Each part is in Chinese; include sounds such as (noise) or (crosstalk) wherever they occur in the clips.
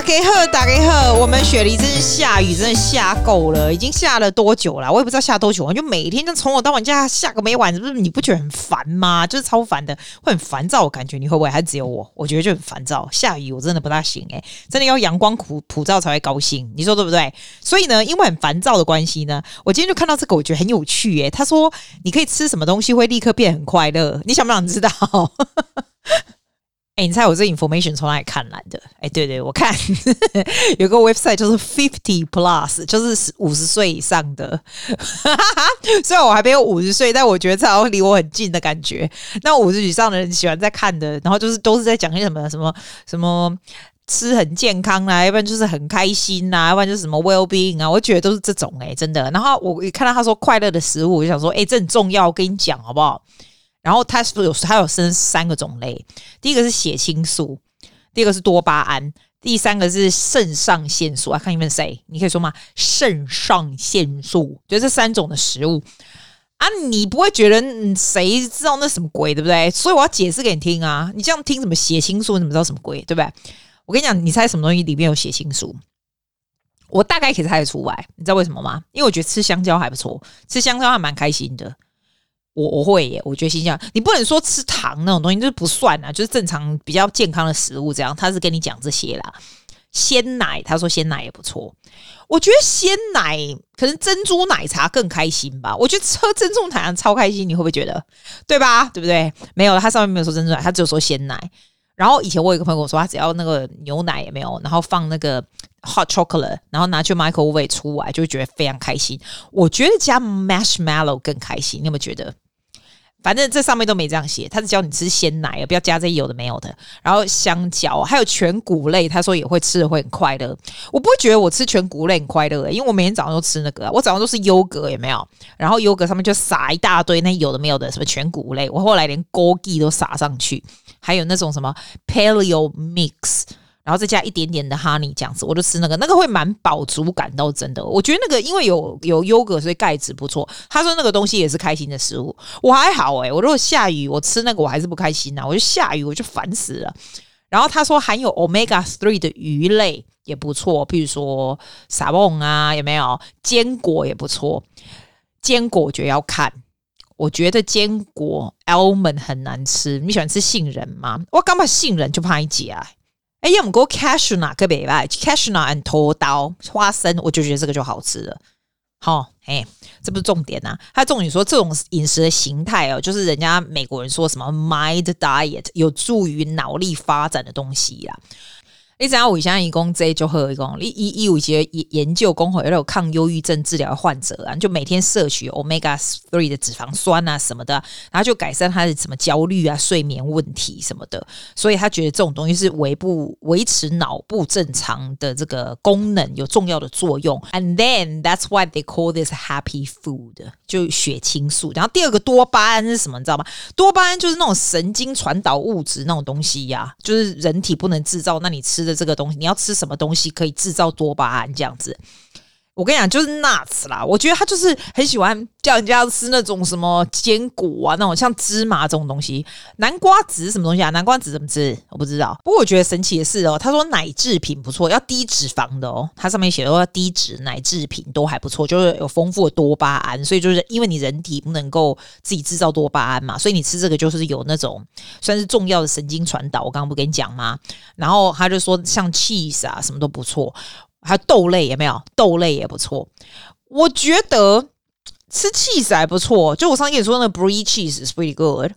大家好，大家好，我们雪梨真是下雨，真的下够了，已经下了多久了？我也不知道下多久，我就每天就从我到晚家下个没完，是不是？你不觉得很烦吗？就是超烦的，会很烦躁，我感觉你会不会？还只有我？我觉得就很烦躁。下雨我真的不大行诶、真的要阳光普普照才会高兴，你说对不对？所以呢，因为很烦躁的关系呢，我今天就看到这个，我觉得很有趣诶、他说你可以吃什么东西会立刻变很快乐？你想不想知道？你猜我这 information 从哪里看来的？哎、欸，对对，我看 (laughs) 有个 website 就是 fifty plus，就是五十岁以上的。虽然我还没有五十岁，但我觉得这好像离我很近的感觉。那五十以上的人喜欢在看的，然后就是都是在讲些什么什么什么吃很健康啊，要不然就是很开心啊，要不然就是什么 well being 啊。我觉得都是这种哎、真的。然后我一看到他说快乐的食物，我就想说，哎、欸，这很重要，我跟你讲好不好？然后它是有它有分三个种类，第一个是血清素，第二个是多巴胺，第三个是肾上腺素。I can't even say，你可以说吗？肾上腺素，就这三种的食物啊，你不会觉得谁知道那什么鬼，对不对？所以我要解释给你听啊，你这样听什么血清素，你怎么知道什么鬼，对不对？我跟你讲，你猜什么东西里面有血清素？我大概可以猜得出来，你知道为什么吗？因为我觉得吃香蕉还不错，吃香蕉还蛮开心的。我我会耶，我觉得心想你不能说吃糖那种东西就是不算啊，就是正常比较健康的食物这样。他是跟你讲这些啦，鲜奶，他说鲜奶也不错。我觉得鲜奶可能珍珠奶茶更开心吧。我觉得喝珍珠奶茶超开心，你会不会觉得？对吧？对不对？没有，他上面没有说珍珠奶，他只有说鲜奶。然后以前我有一个朋友说，他只要那个牛奶也没有，然后放那个 hot chocolate，然后拿去 microwave 出来，就会觉得非常开心。我觉得加 marshmallow 更开心，你有没有觉得？反正这上面都没这样写，他是教你吃鲜奶，不要加这些有的没有的。然后香蕉，还有全谷类，他说也会吃的会很快乐。我不会觉得我吃全谷类很快乐，因为我每天早上都吃那个，我早上都是优格，有没有？然后优格上面就撒一大堆那有的没有的什么全谷类，我后来连枸杞都撒上去，还有那种什么 Paleo Mix。然后再加一点点的 honey 这样子，我就吃那个，那个会蛮饱足感，倒真的。我觉得那个因为有有优格，所以钙质不错。他说那个东西也是开心的食物，我还好诶、我如果下雨，我吃那个我还是不开心呐、我就下雨我就烦死了。然后他说含有 omega three 的鱼类也不错，譬如说沙翁啊，有没有？坚果也不错。坚果我觉得要看，我觉得坚果 almond 很难吃。你喜欢吃杏仁吗？我刚把杏仁就怕一解啊。哎，要么给我 cashew nut 可别吧，cashew and 拖刀花生，我就觉得这个就好吃了。好，哎，这不是重点呐、啊，他重点说这种饮食的形态哦，就是人家美国人说什么 mind diet，有助于脑力发展的东西啦。你知道我现在一共这就喝一共一一有一些研究工会有抗忧郁症治疗患者啊，就每天摄取 omega three 的脂肪酸啊什么的，然后就改善他的什么焦虑啊、睡眠问题什么的。所以他觉得这种东西是维不维持脑部正常的这个功能有重要的作用。And then that's why they call this happy food，就血清素。然后第二个多巴胺是什么？你知道吗？多巴胺就是那种神经传导物质那种东西呀、啊，就是人体不能制造，那你吃的。这个东西，你要吃什么东西可以制造多巴胺？这样子，我跟你讲，就是 nuts 啦。我觉得他就是很喜欢叫人家吃那种什么坚果啊，那种像芝麻这种东西。南瓜子是什么东西啊？南瓜子怎么吃？我不知道。不过我觉得神奇的是哦，他说奶制品不错，要低脂肪的哦。它上面写的要低脂奶制品都还不错，就是有丰富的多巴胺。所以就是因为你人体不能够自己制造多巴胺嘛，所以你吃这个就是有那种算是重要的神经传导。我刚刚不跟你讲吗？然后他就说像 cheese 啊什么都不错。还有豆类有没有？豆类也不错，我觉得吃 cheese 还不错。就我上次跟你说那个 brie cheese is pretty good。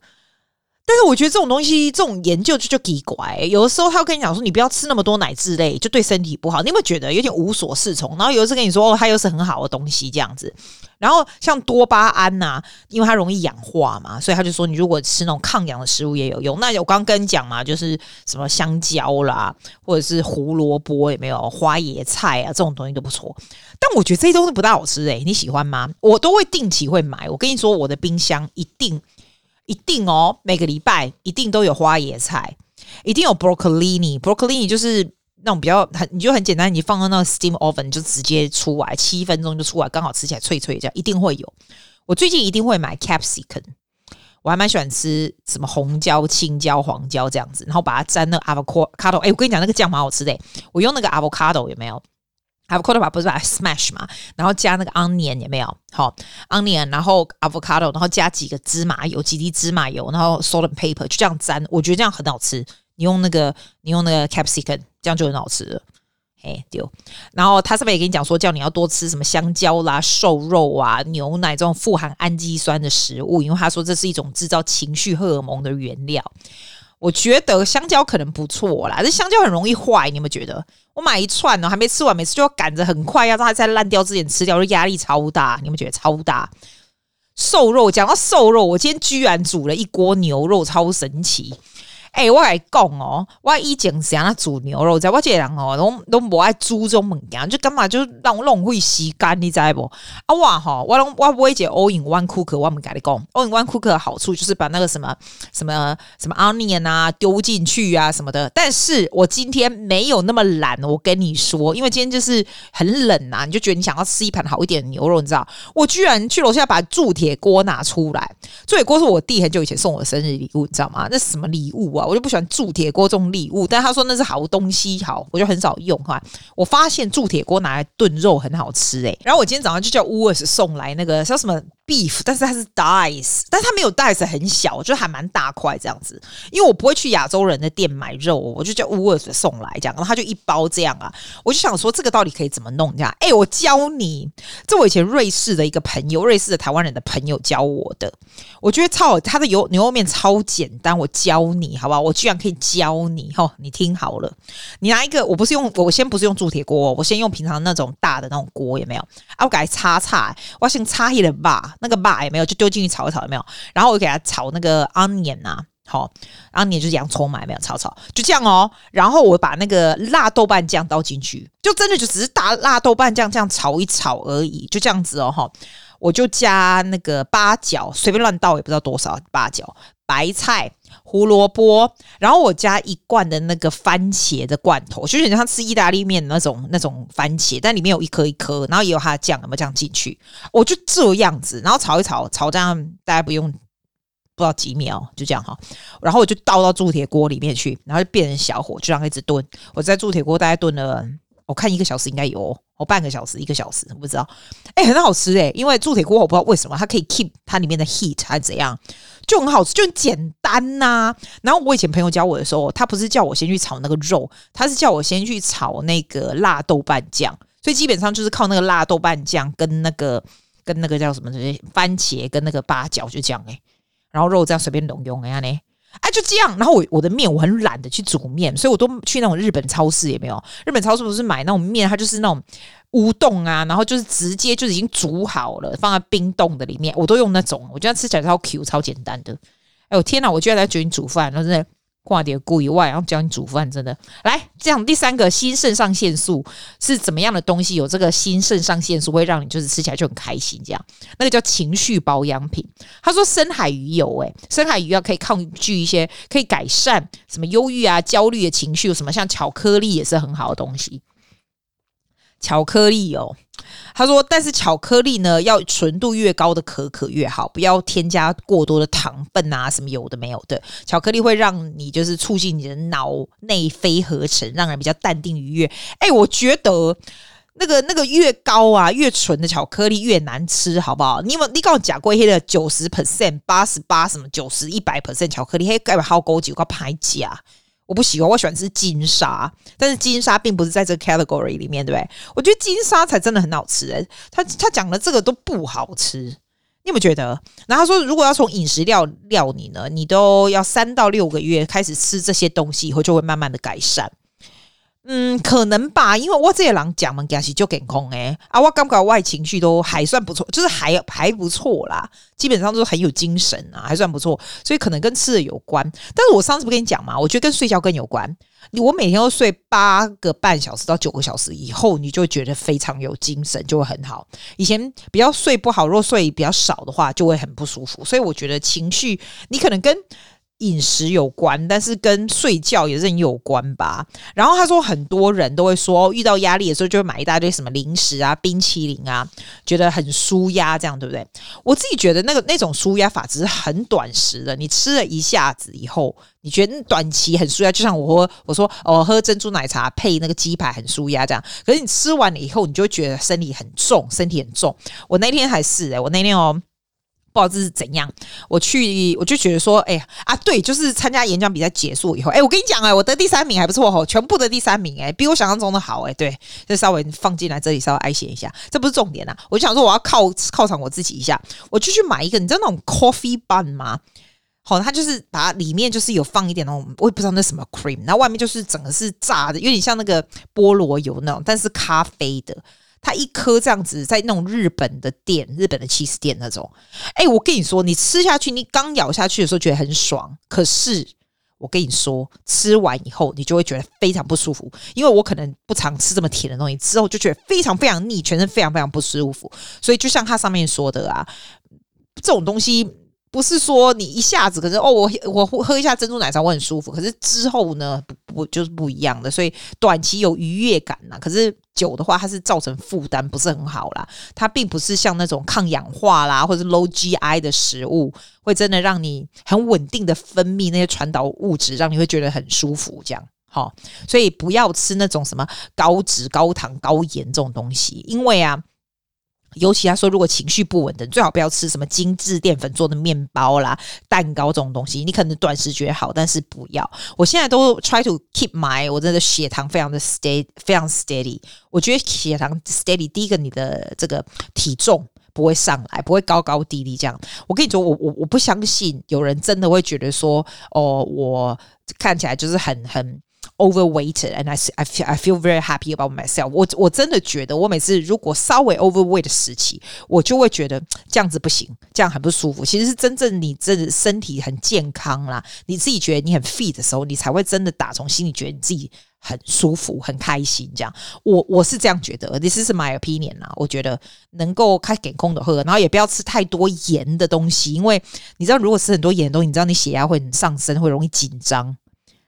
但是我觉得这种东西，这种研究就就奇怪。有的时候他跟你讲说，你不要吃那么多奶制类，就对身体不好。你有没有觉得有点无所适从？然后有一次跟你说，哦，它又是很好的东西这样子。然后像多巴胺呐、因为它容易氧化嘛，所以他就说，你如果吃那种抗氧的食物也有用。那我刚刚跟你讲嘛，就是什么香蕉啦，或者是胡萝卜有没有？花椰菜啊，这种东西都不错。但我觉得这些东西不大好吃诶、你喜欢吗？我都会定期会买。我跟你说，我的冰箱一定。一定哦，每个礼拜一定都有花椰菜，一定有 broccolini。broccolini 就是那种比较很，你就很简单，你放到那个 steam oven 就直接出来，七分钟就出来，刚好吃起来脆脆这样，一定会有。我最近一定会买 capsicum。我还蛮喜欢吃什么红椒、青椒、黄椒这样子，然后把它沾那个 avocado。哎，我跟你讲，那个酱蛮好吃的。我用那个 avocado 有没有？avocado 把不是把 smash 嘛，然后加那个 onion 有没有？好，onion，然后 avocado，然后加几个芝麻油，几滴芝麻油，然后 salt and pepper，就这样沾，我觉得这样很好吃。你用那个，你用那个 capsicum，这样就很好吃了。哎，丢，然后他上面也跟你讲说，叫你要多吃什么香蕉啦、瘦肉啊、牛奶这种富含氨基酸的食物，因为他说这是一种制造情绪荷尔蒙的原料。我觉得香蕉可能不错啦，这香蕉很容易坏，你有没有觉得？我买一串呢，还没吃完，每次就要赶着很快要让它在烂掉之前吃掉，就压力超大。你有没有觉得超大？瘦肉，讲到瘦肉，我今天居然煮了一锅牛肉，超神奇。哎、欸，我来讲哦，我以前是安煮牛肉，在我这人哦，都都不爱煮这种物件，就干嘛就让浪费时间，你知不？啊，我哈，我拢我不会解 all in one cooker，我们跟你讲，all in one cooker 的好处就是把那个什么什么什么 onion 啊丢进去啊什么的。但是我今天没有那么懒，我跟你说，因为今天就是很冷呐、啊，你就觉得你想要吃一盘好一点的牛肉，你知道？我居然去楼下把铸铁锅拿出来，铸铁锅是我弟很久以前送我的生日礼物，你知道吗？那什么礼物啊？我就不喜欢铸铁锅这种礼物，但他说那是好东西，好，我就很少用哈。我发现铸铁锅拿来炖肉很好吃诶、然后我今天早上就叫 wools 送来那个叫什么 beef，但是它是 dice，但是它没有 dice 很小，就还蛮大块这样子。因为我不会去亚洲人的店买肉，我就叫 Woolworths 送来这样，然后他就一包这样啊。我就想说这个到底可以怎么弄这样？哎，我教你，这我以前瑞士的一个朋友，瑞士的台湾人的朋友教我的。我觉得超好，他的油牛肉面超简单，我教你好不好？我居然可以教你哈！你听好了，你拿一个，我不是用，我先不是用铸铁锅，我先用平常那种大的那种锅，有没有？啊，我给它擦擦，我先擦一点吧，那个把也没有？就丢进去炒一炒，有没有？然后我给它炒那个 onion 啊，好，onion 就是洋葱嘛，有没有？炒炒，就这样哦。然后我把那个辣豆瓣酱倒进去，就真的就只是打辣豆瓣酱这样炒一炒而已，就这样子哦，哈。我就加那个八角，随便乱倒也不知道多少八角，白菜、胡萝卜，然后我加一罐的那个番茄的罐头，就有点像吃意大利面那种那种番茄，但里面有一颗一颗，然后也有它的酱，有没有这样进去？我就这样子，然后炒一炒，炒这样大概不用不知道几秒，就这样哈。然后我就倒到铸铁锅里面去，然后就变成小火，就这样一直炖。我在铸铁锅大概炖了。我看一个小时应该有，半个小时一个小时，我不知道。哎、很好吃哎，因为铸铁锅我不知道为什么它可以 keep 它里面的 heat 还是怎样，就很好吃，就很简单呐、然后我以前朋友教我的时候，他不是叫我先去炒那个肉，他是叫我先去炒那个辣豆瓣酱，所以基本上就是靠那个辣豆瓣酱跟那个跟那个叫什么番茄跟那个八角就这样哎，然后肉这样随便拢用一下呢。哎，就这样。然后我我的面我很懒得去煮面，所以我都去那种日本超市，也没有？日本超市不是买那种面，它就是那种乌冻啊，然后就是直接就是已经煮好了，放在冰冻的里面，我都用那种，我觉得吃起来超 Q，超简单的。哎呦天哪，我居然在决定煮饭，那真的。挂点故以外，然后教你煮饭，真的来这样。第三个新肾上腺素是怎么样的东西？有这个新肾上腺素会让你就是吃起来就很开心，这样那个叫情绪保养品。他说深海鱼油，诶，深海鱼要可以抗拒一些，可以改善什么忧郁啊、焦虑的情绪，有什么像巧克力也是很好的东西。巧克力哦。他说：“但是巧克力呢，要纯度越高的可可越好，不要添加过多的糖分啊，什么有的没有的。巧克力会让你就是促进你的脑内啡合成，让人比较淡定愉悦。哎，我觉得那个那个越高啊，越纯的巧克力越难吃，好不好？你有你告诉我假龟黑的九十 percent、八十八什么九十一百 percent 巧克力，黑盖不好高级，我拍假。”我不喜欢，我喜欢吃金沙，但是金沙并不是在这个 category 里面，对不对？我觉得金沙才真的很好吃，欸，他他讲的这个都不好吃，你有没有觉得？然后他说，如果要从饮食料料你呢，你都要三到六个月开始吃这些东西，以后就会慢慢的改善。嗯，可能吧，因为我这些人讲嘛，其实就健康诶啊，我感觉我情绪都还算不错，就是还还不错啦，基本上都是很有精神啊，还算不错，所以可能跟吃的有关。但是我上次不跟你讲嘛，我觉得跟睡觉更有关。我每天都睡八个半小时到九个小时以后，你就觉得非常有精神，就会很好。以前比较睡不好，若睡比较少的话，就会很不舒服。所以我觉得情绪，你可能跟。饮食有关，但是跟睡觉也是很有关吧。然后他说，很多人都会说，遇到压力的时候就会买一大堆什么零食啊、冰淇淋啊，觉得很舒压，这样对不对？我自己觉得那个那种舒压法只是很短时的，你吃了一下子以后，你觉得短期很舒压，就像我喝我说、哦、喝珍珠奶茶配那个鸡排很舒压这样。可是你吃完了以后，你就觉得身体很重，身体很重。我那天还是哎、欸，我那天哦。不知道这是怎样，我去我就觉得说，哎、欸、啊，对，就是参加演讲比赛结束以后，哎、我跟你讲，哎，我得第三名还不错哦，全部的第三名，哎，比我想象中的好，哎，对，就稍微放进来这里稍微哀写一下，这不是重点啊，我就想说我要犒犒赏我自己一下，我就去买一个，你知道那种 coffee bun 吗？好，它就是把它里面就是有放一点那种，我也不知道那什么 cream，然后外面就是整个是炸的，有点像那个菠萝油那种，但是咖啡的。它一颗这样子，在那种日本的店，日本的起司店那种，哎、我跟你说，你吃下去，你刚咬下去的时候觉得很爽，可是我跟你说，吃完以后你就会觉得非常不舒服，因为我可能不常吃这么甜的东西，之后就觉得非常非常腻，全身非常非常不舒服。所以就像它上面说的啊，这种东西。不是说你一下子可是哦，我我喝一下珍珠奶茶我很舒服，可是之后呢不不就是不一样的，所以短期有愉悦感呐，可是久的话它是造成负担，不是很好啦。它并不是像那种抗氧化啦或者 low GI 的食物，会真的让你很稳定的分泌那些传导物质，让你会觉得很舒服这样。好，所以不要吃那种什么高脂、高糖、高盐这种东西，因为啊。尤其他说，如果情绪不稳的，最好不要吃什么精致淀粉做的面包啦、蛋糕这种东西。你可能短时觉得好，但是不要。我现在都 try to keep my 我真的血糖非常的 steady，非常 steady。我觉得血糖 steady，第一个你的这个体重不会上来，不会高高低低这样。我跟你说，我我我不相信有人真的会觉得说，哦，我看起来就是很很。Overweight and I I feel I feel very happy about myself 我。我真的觉得，我每次如果稍微 overweight 的时期，我就会觉得这样子不行，这样很不舒服。其实是真正你这身体很健康啦，你自己觉得你很 fit 的时候，你才会真的打从心里觉得你自己很舒服、很开心。这样，我我是这样觉得，This is my opinion 啦。我觉得能够开给空的喝，然后也不要吃太多盐的东西，因为你知道，如果吃很多盐的东西，你知道你血压会很上升，会容易紧张。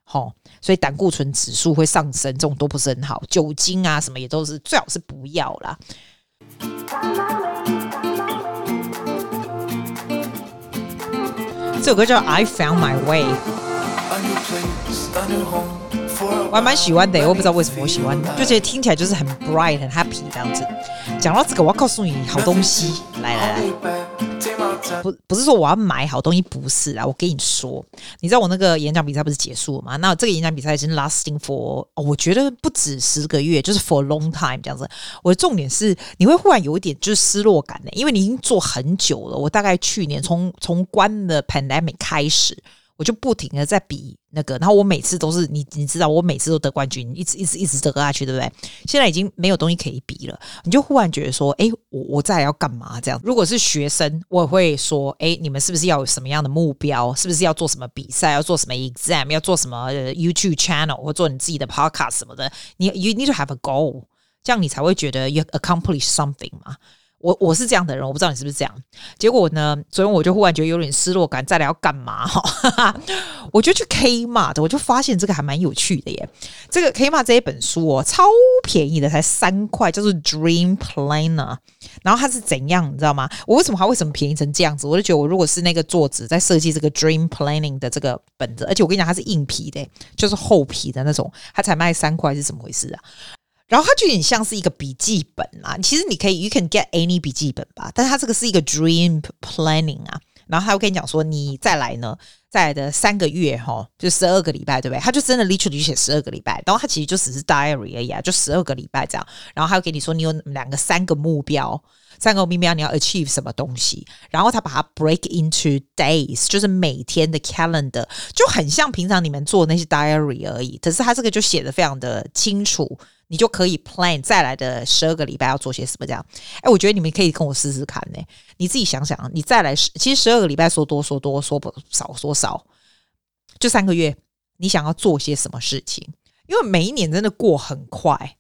好，所以胆固醇指数会上升，这种都不是很好。酒精啊，什么也都是最好是不要啦。这首歌叫《I Found My Way》，我还蛮喜欢的，我不知道为什么我喜欢，就觉得听起来就是很 bright、很 happy 这样子。讲到这个，我要告诉你好东西，来来来。不不是说我要买好东西，不是啊！我跟你说，你知道我那个演讲比赛不是结束了吗？那这个演讲比赛已经 lasting for，哦，我觉得不止十个月，就是 for a long time 这样子。我的重点是，你会忽然有一点就是失落感的，因为你已经做很久了。我大概去年从从关了 pandemic 开始。我就不停的在比那个，然后我每次都是你，你知道，我每次都得冠军，一直一直一直得下去，对不对？现在已经没有东西可以比了，你就忽然觉得说，哎，我我再要干嘛？这样，如果是学生，我会说，哎，你们是不是要有什么样的目标？是不是要做什么比赛？要做什么 exam？要做什么 YouTube channel？或做你自己的 podcast 什么的？你 you need to have a goal，这样你才会觉得 you accomplish something 嘛。我我是这样的人，我不知道你是不是这样。结果呢，昨天我就忽然觉得有点失落感，再来要干嘛？哈，我就去 Kmart，我就发现这个还蛮有趣的耶。这个 Kmart 这一本书哦，超便宜的，才三块，叫做 Dream Planner。然后它是怎样，你知道吗？我为什么它为什么便宜成这样子？我就觉得我如果是那个作者在设计这个 Dream Planning 的这个本子，而且我跟你讲，它是硬皮的，就是厚皮的那种，它才卖三块，是怎么回事啊？然后它就有点像是一个笔记本啊，其实你可以，you can get any 笔记本吧，但是它这个是一个 dream planning 啊。然后他会跟你讲说，你再来呢，再来的三个月哈，就十二个礼拜，对不对？他就真的 literally 写十二个礼拜，然后他其实就只是 diary 而已啊，就十二个礼拜这样。然后他会给你说，你有两个、三个目标，三个目标你要 achieve 什么东西，然后他把它 break into days，就是每天的 calendar，就很像平常你们做那些 diary 而已。可是他这个就写的非常的清楚。你就可以 plan 再来的十二个礼拜要做些什么这样，哎，我觉得你们可以跟我试试看呢。你自己想想，你再来十，其实十二个礼拜说多说多，说不少说少，就三个月，你想要做些什么事情？因为每一年真的过很快，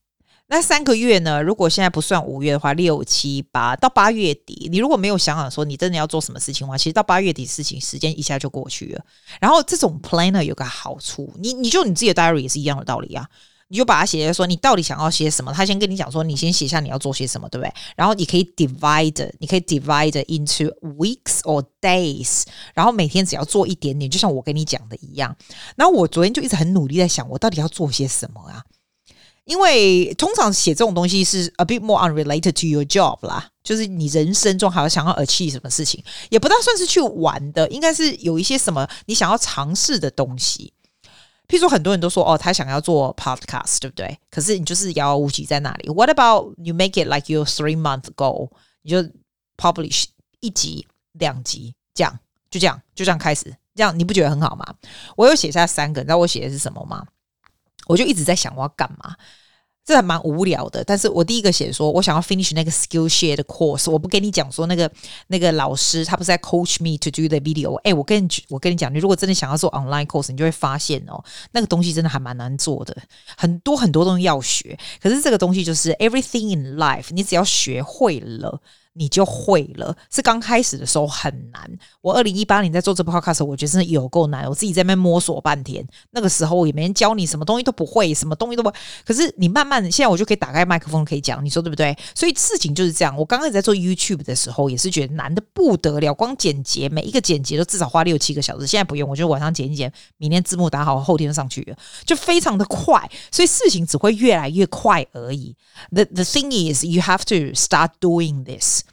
那三个月呢？如果现在不算五月的话，六七八到八月底，你如果没有想想说你真的要做什么事情的话，其实到八月底事情时间一下就过去了。然后这种 planner 有个好处，你你就你自己的 diary 也是一样的道理啊，你就把它写在说你到底想要写什么，他先跟你讲说你先写下你要做些什么，对不对？然后你可以 divide，你可以 divide into weeks or days，然后每天只要做一点点，就像我跟你讲的一样。然后我昨天就一直很努力在想，我到底要做些什么啊？因为通常写这种东西是 a bit more unrelated to your job 啦，就是你人生中还要想要 achieve 什么事情，也不大算是去玩的，应该是有一些什么你想要尝试的东西。譬如说，很多人都说哦，他想要做 podcast，对不对？可是你就是遥遥无期在那里。What about you make it like your three month goal？你就 publish 一集、两集，这样就这样就这样开始，这样你不觉得很好吗？我有写下三个，你知道我写的是什么吗？我就一直在想我要干嘛，这还蛮无聊的。但是我第一个写说，我想要 finish 那个 Skillshare 的 course。我不跟你讲说那个那个老师他不是在 coach me to do the video。哎，我跟你我跟你讲，你如果真的想要做 online course，你就会发现哦，那个东西真的还蛮难做的，很多很多东西要学。可是这个东西就是 everything in life，你只要学会了。你就会了，是刚开始的时候很难。我二零一八年在做这 podcast，我觉得真的有够难，我自己在那边摸索半天。那个时候我也没人教你，什么东西都不会，什么东西都不。可是你慢慢的，现在我就可以打开麦克风可以讲，你说对不对？所以事情就是这样。我刚开始在做 YouTube 的时候，也是觉得难的不得了，光剪辑每一个剪辑都至少花六七个小时。现在不用，我就晚上剪一剪，明天字幕打好，后天上去了，就非常的快。所以事情只会越来越快而已。The the thing is, you have to start doing this.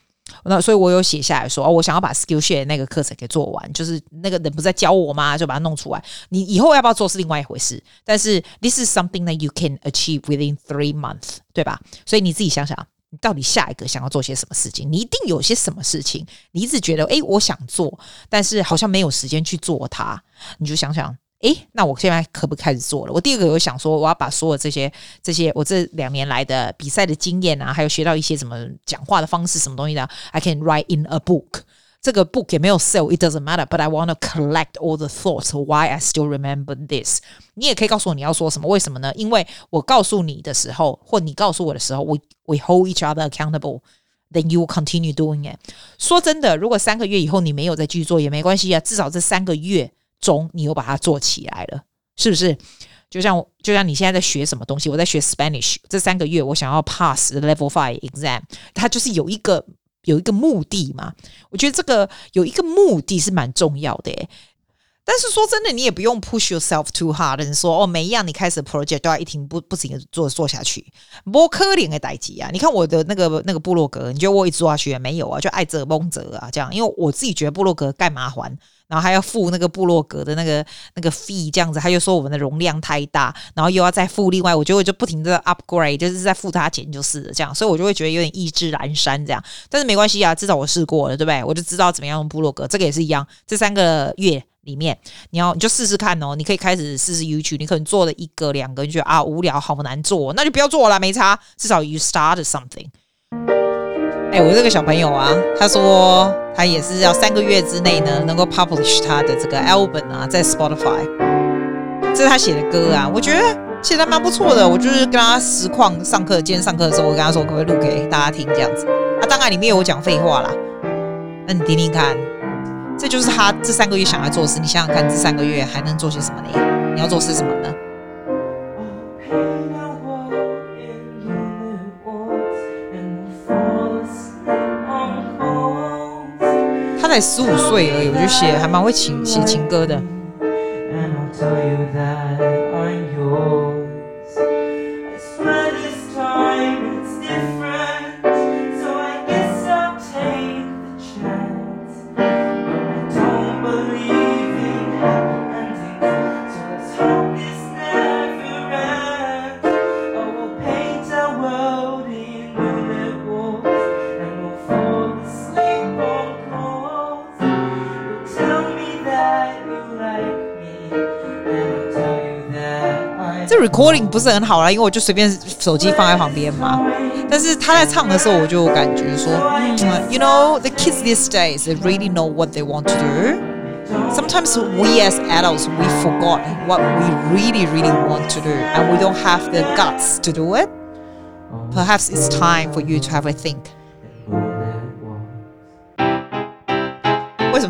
那所以，我有写下来说，哦，我想要把 Skillshare 那个课程给做完，就是那个人不是在教我吗？就把它弄出来。你以后要不要做是另外一回事，但是 this is something that you can achieve within three months，对吧？所以你自己想想，你到底下一个想要做些什么事情？你一定有些什么事情，你一直觉得，诶，我想做，但是好像没有时间去做它，你就想想。诶，那我现在可不可以开始做了？我第二个有想说，我要把所有这些这些我这两年来的比赛的经验啊，还有学到一些什么讲话的方式，什么东西的，I can write in a book。这个 book 也没有 sell，it doesn't matter，but I want to collect all the thoughts why I still remember this。你也可以告诉我你要说什么，为什么呢？因为我告诉你的时候，或你告诉我的时候，we we hold each other accountable，then you will continue doing it。说真的，如果三个月以后你没有再继续做也没关系啊，至少这三个月。中，你又把它做起来了，是不是？就像就像你现在在学什么东西，我在学 Spanish，这三个月我想要 pass level five exam，它就是有一个有一个目的嘛。我觉得这个有一个目的是蛮重要的诶。但是说真的，你也不用 push yourself too hard。你说哦，每一样你开始 project 都要一停不不停的做做下去，不可能的代志啊！你看我的那个那个部落格，你觉得我一直做下去没有啊？就爱折不折啊，这样，因为我自己觉得部落格盖麻烦。然后还要付那个部落格的那个那个 fee，这样子，他又说我们的容量太大，然后又要再付另外，我就会就不停的 upgrade，就是在付他钱就是这样，所以我就会觉得有点意志阑珊这样。但是没关系啊，至少我试过了，对不对？我就知道怎么样用部落格，这个也是一样。这三个月里面，你要你就试试看哦，你可以开始试试 YouTube，你可能做了一个两个，你觉得啊无聊，好难做，那就不要做了，没差，至少 you start something。哎，我这个小朋友啊，他说他也是要三个月之内呢，能够 publish 他的这个 album 啊，在 Spotify。这是他写的歌啊，我觉得写的蛮不错的。我就是跟他实况上课，今天上课的时候，我跟他说可不可以录给大家听这样子。啊，当然里面有我讲废话啦。那你听听看，这就是他这三个月想要做的事。你想想看，这三个月还能做些什么呢？你要做些什么呢？才十五岁而已，我就写还蛮会情写情歌的。recording 不是很好啦，因为我就随便手机放在旁边嘛。但是他在唱的时候，我就感觉说，嗯，You know, the kids these days they really know what they want to do. Sometimes we as adults we forgot what we really, really want to do, and we don't have the guts to do it. perhaps it's time for you to have a think。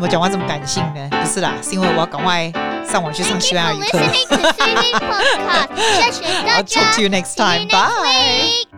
么讲话这么感性呢？不是啦，是因为我要赶快上网去上西班牙语课。(laughs) I'll talk to you next time. Bye.